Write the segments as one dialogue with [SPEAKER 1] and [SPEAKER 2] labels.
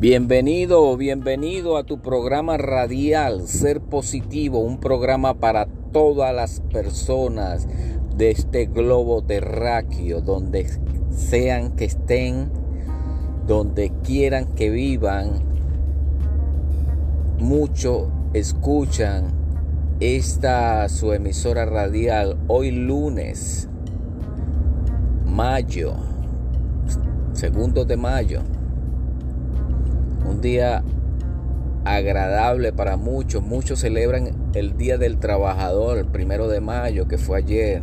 [SPEAKER 1] Bienvenido bienvenido a tu programa radial Ser Positivo, un programa para todas las personas de este globo terráqueo, donde sean que estén, donde quieran que vivan. Muchos escuchan esta su emisora radial hoy lunes, mayo, segundo de mayo un día agradable para muchos. Muchos celebran el Día del Trabajador, el primero de mayo, que fue ayer.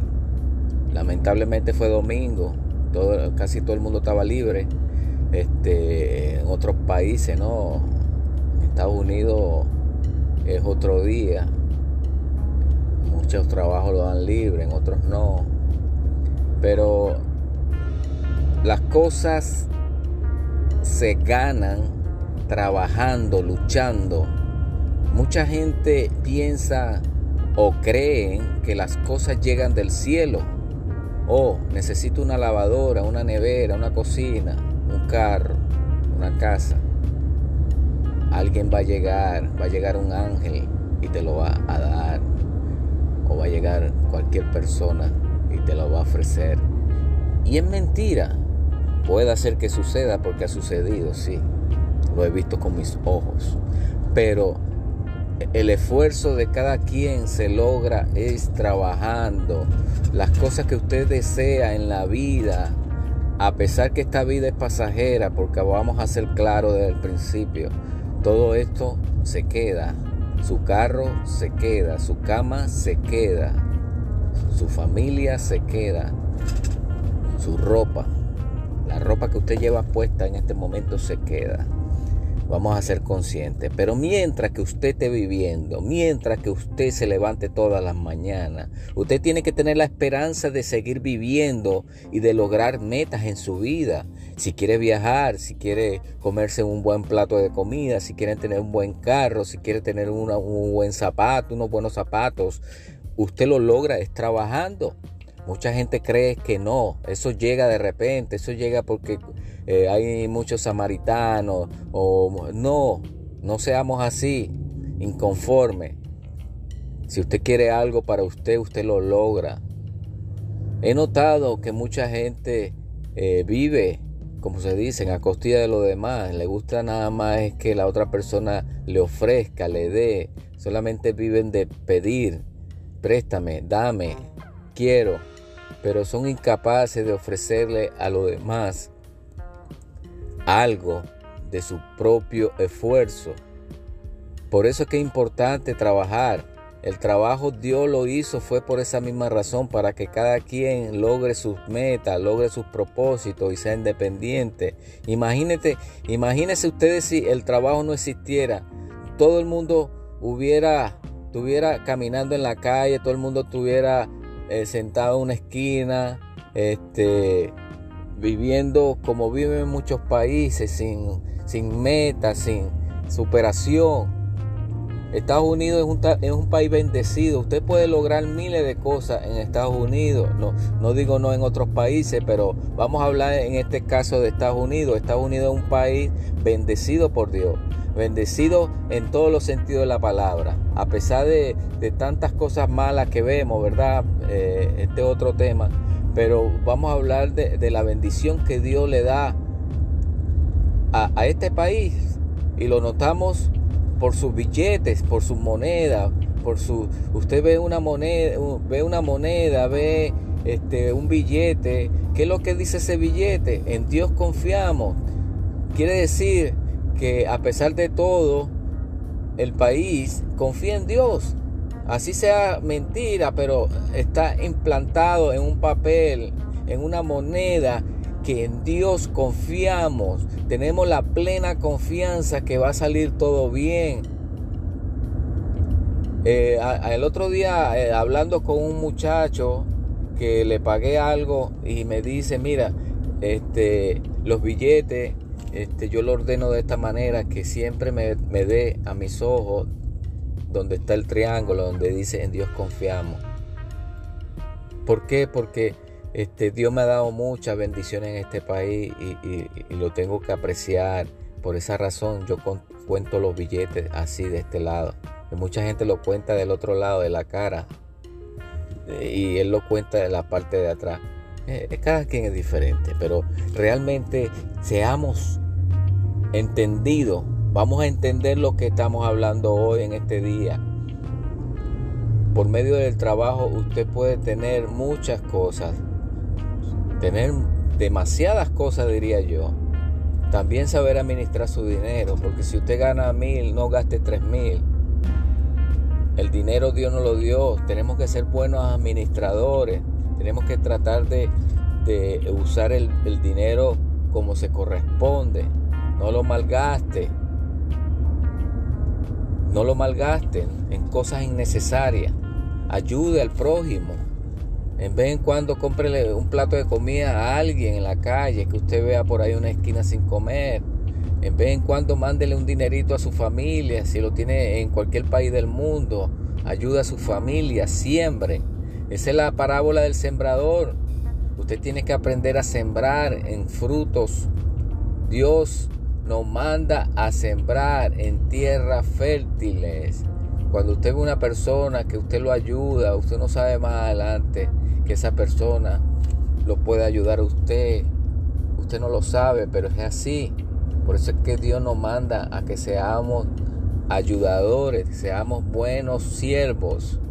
[SPEAKER 1] Lamentablemente fue domingo. Todo, casi todo el mundo estaba libre. Este, en otros países, ¿no? En Estados Unidos es otro día. Muchos trabajos lo dan libre, en otros no. Pero las cosas se ganan trabajando, luchando. Mucha gente piensa o cree que las cosas llegan del cielo. Oh, necesito una lavadora, una nevera, una cocina, un carro, una casa. Alguien va a llegar, va a llegar un ángel y te lo va a dar. O va a llegar cualquier persona y te lo va a ofrecer. Y es mentira. Puede ser que suceda porque ha sucedido, sí lo he visto con mis ojos. Pero el esfuerzo de cada quien se logra es trabajando. Las cosas que usted desea en la vida, a pesar que esta vida es pasajera, porque vamos a ser claros desde el principio, todo esto se queda. Su carro se queda, su cama se queda, su familia se queda, su ropa, la ropa que usted lleva puesta en este momento se queda. Vamos a ser conscientes. Pero mientras que usted esté viviendo, mientras que usted se levante todas las mañanas, usted tiene que tener la esperanza de seguir viviendo y de lograr metas en su vida. Si quiere viajar, si quiere comerse un buen plato de comida, si quiere tener un buen carro, si quiere tener un buen zapato, unos buenos zapatos, usted lo logra es trabajando. Mucha gente cree que no, eso llega de repente, eso llega porque eh, hay muchos samaritanos o no, no seamos así, inconformes. Si usted quiere algo para usted, usted lo logra. He notado que mucha gente eh, vive, como se dice, a costilla de lo demás. Le gusta nada más es que la otra persona le ofrezca, le dé. Solamente viven de pedir, préstame, dame, quiero pero son incapaces de ofrecerle a los demás algo de su propio esfuerzo. Por eso es que es importante trabajar. El trabajo Dios lo hizo fue por esa misma razón, para que cada quien logre sus metas, logre sus propósitos y sea independiente. Imagínate, imagínese ustedes si el trabajo no existiera, todo el mundo hubiera estuviera caminando en la calle, todo el mundo tuviera eh, sentado en una esquina, este, viviendo como viven en muchos países, sin, sin meta, sin superación. Estados Unidos es un, es un, país bendecido. Usted puede lograr miles de cosas en Estados Unidos. No, no digo no en otros países, pero vamos a hablar en este caso de Estados Unidos. Estados Unidos es un país bendecido por Dios bendecido en todos los sentidos de la palabra. A pesar de, tantas cosas malas que vemos, ¿verdad? Eh, este otro tema. Pero vamos a hablar de, la bendición que Dios le da a, este país. Y lo notamos por sus billetes, por sus monedas, por su. Usted ve una moneda, ve una moneda, ve este, un billete. ¿Qué es lo que dice ese billete? En Dios confiamos. Quiere decir que a pesar de todo, el país confía en Dios. Así sea mentira, pero está implantado en un papel, en una moneda, que en Dios confiamos. Tenemos la plena confianza que va a salir todo bien. Eh, el otro día, eh, hablando con un muchacho que le pagué algo y me dice, mira, este, los billetes este, yo lo ordeno de esta manera que siempre me, dé a mis ojos donde está el triángulo, donde dice en Dios confiamos. ¿Por qué? Porque este, Dios me ha dado muchas bendiciones en este país y, lo tengo que apreciar Por esa razón yo cuento los billetes así de este lado. Y mucha gente lo cuenta del otro lado de la cara. Y él lo cuenta de la parte de atrás. Eh, eh, cada quien es diferente. Pero realmente seamos entendidos. Vamos a entender lo que estamos hablando hoy en este día. Por medio del trabajo usted puede tener muchas cosas. Tener demasiadas cosas diría yo también saber administrar su dinero, porque si usted gana mil, no gaste tres mil. El dinero Dios nos lo dio. Tenemos que ser buenos administradores. Tenemos que tratar de, usar el, el, dinero como se corresponde. No lo malgaste. No lo malgasten en cosas innecesarias. Ayude al prójimo. En vez en cuando cómprele un plato de comida a alguien en la calle que usted vea por ahí una esquina sin comer. En vez en cuando mándele un dinerito a su familia, si lo tiene en cualquier país del mundo. Ayuda a su familia, siempre. Esa es la parábola del sembrador. Usted tiene que aprender a sembrar en frutos. Dios nos manda a sembrar en tierras fértiles. Cuando usted ve una persona que usted lo ayuda, usted no sabe más adelante que esa persona lo puede ayudar a usted. Usted no lo sabe, pero es así. Por eso es que Dios nos manda a que seamos ayudadores, seamos buenos siervos.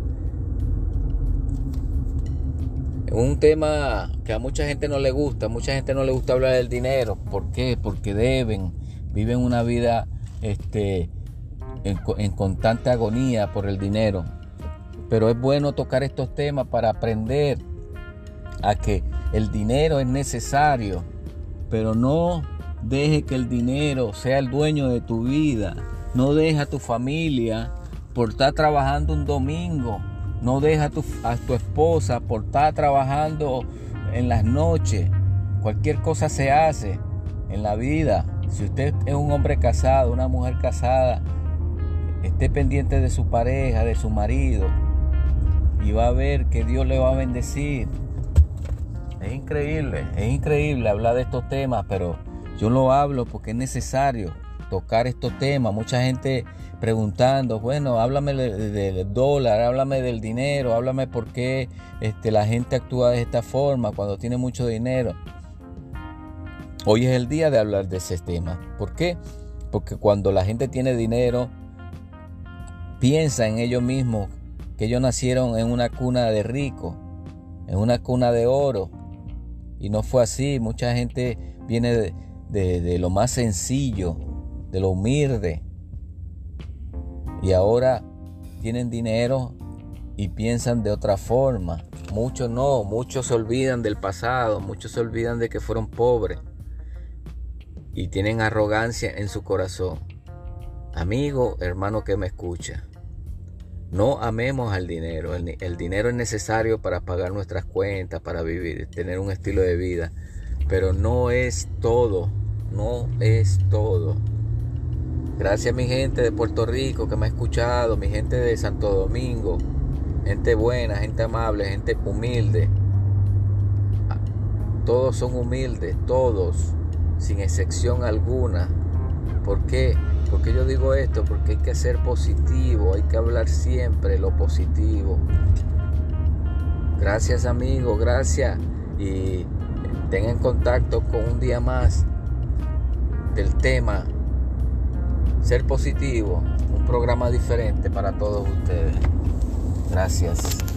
[SPEAKER 1] Un tema que a mucha gente no le gusta, mucha gente no le gusta hablar del dinero. ¿Por qué? Porque deben, viven una vida este, en, constante agonía por el dinero. Pero es bueno tocar estos temas para aprender a que el dinero es necesario, pero no deje que el dinero sea el dueño de tu vida. No deja a tu familia por estar trabajando un domingo. No deja a tu, a tu esposa por estar trabajando en las noches. Cualquier cosa se hace en la vida. Si usted es un hombre casado, una mujer casada, esté pendiente de su pareja, de su marido, y va a ver que Dios le va a bendecir. Es increíble, es increíble hablar de estos temas, pero yo lo hablo porque es necesario tocar estos temas. Mucha gente preguntando, bueno, háblame del dólar, háblame del dinero, háblame por qué este, la gente actúa de esta forma cuando tiene mucho dinero. Hoy es el día de hablar de ese tema. ¿Por qué? Porque cuando la gente tiene dinero, piensa en ellos mismos que ellos nacieron en una cuna de rico, en una cuna de oro. Y no fue así. Mucha gente viene de, lo más sencillo, de lo humilde. Y ahora tienen dinero y piensan de otra forma. Muchos no, muchos se olvidan del pasado, muchos se olvidan de que fueron pobres y tienen arrogancia en su corazón. Amigo, hermano que me escucha, no amemos al dinero. El, dinero es necesario para pagar nuestras cuentas, para vivir, tener un estilo de vida. Pero no es todo. No es todo. Gracias a mi gente de Puerto Rico que me ha escuchado, mi gente de Santo Domingo, gente buena, gente amable, gente humilde. Todos son humildes, todos, sin excepción alguna. ¿Por qué? ¿Por qué yo digo esto? Porque hay que ser positivo, hay que hablar siempre lo positivo. Gracias amigos, gracias. Y tengan contacto con un día más del tema Ser positivo, un programa diferente para todos ustedes. Gracias.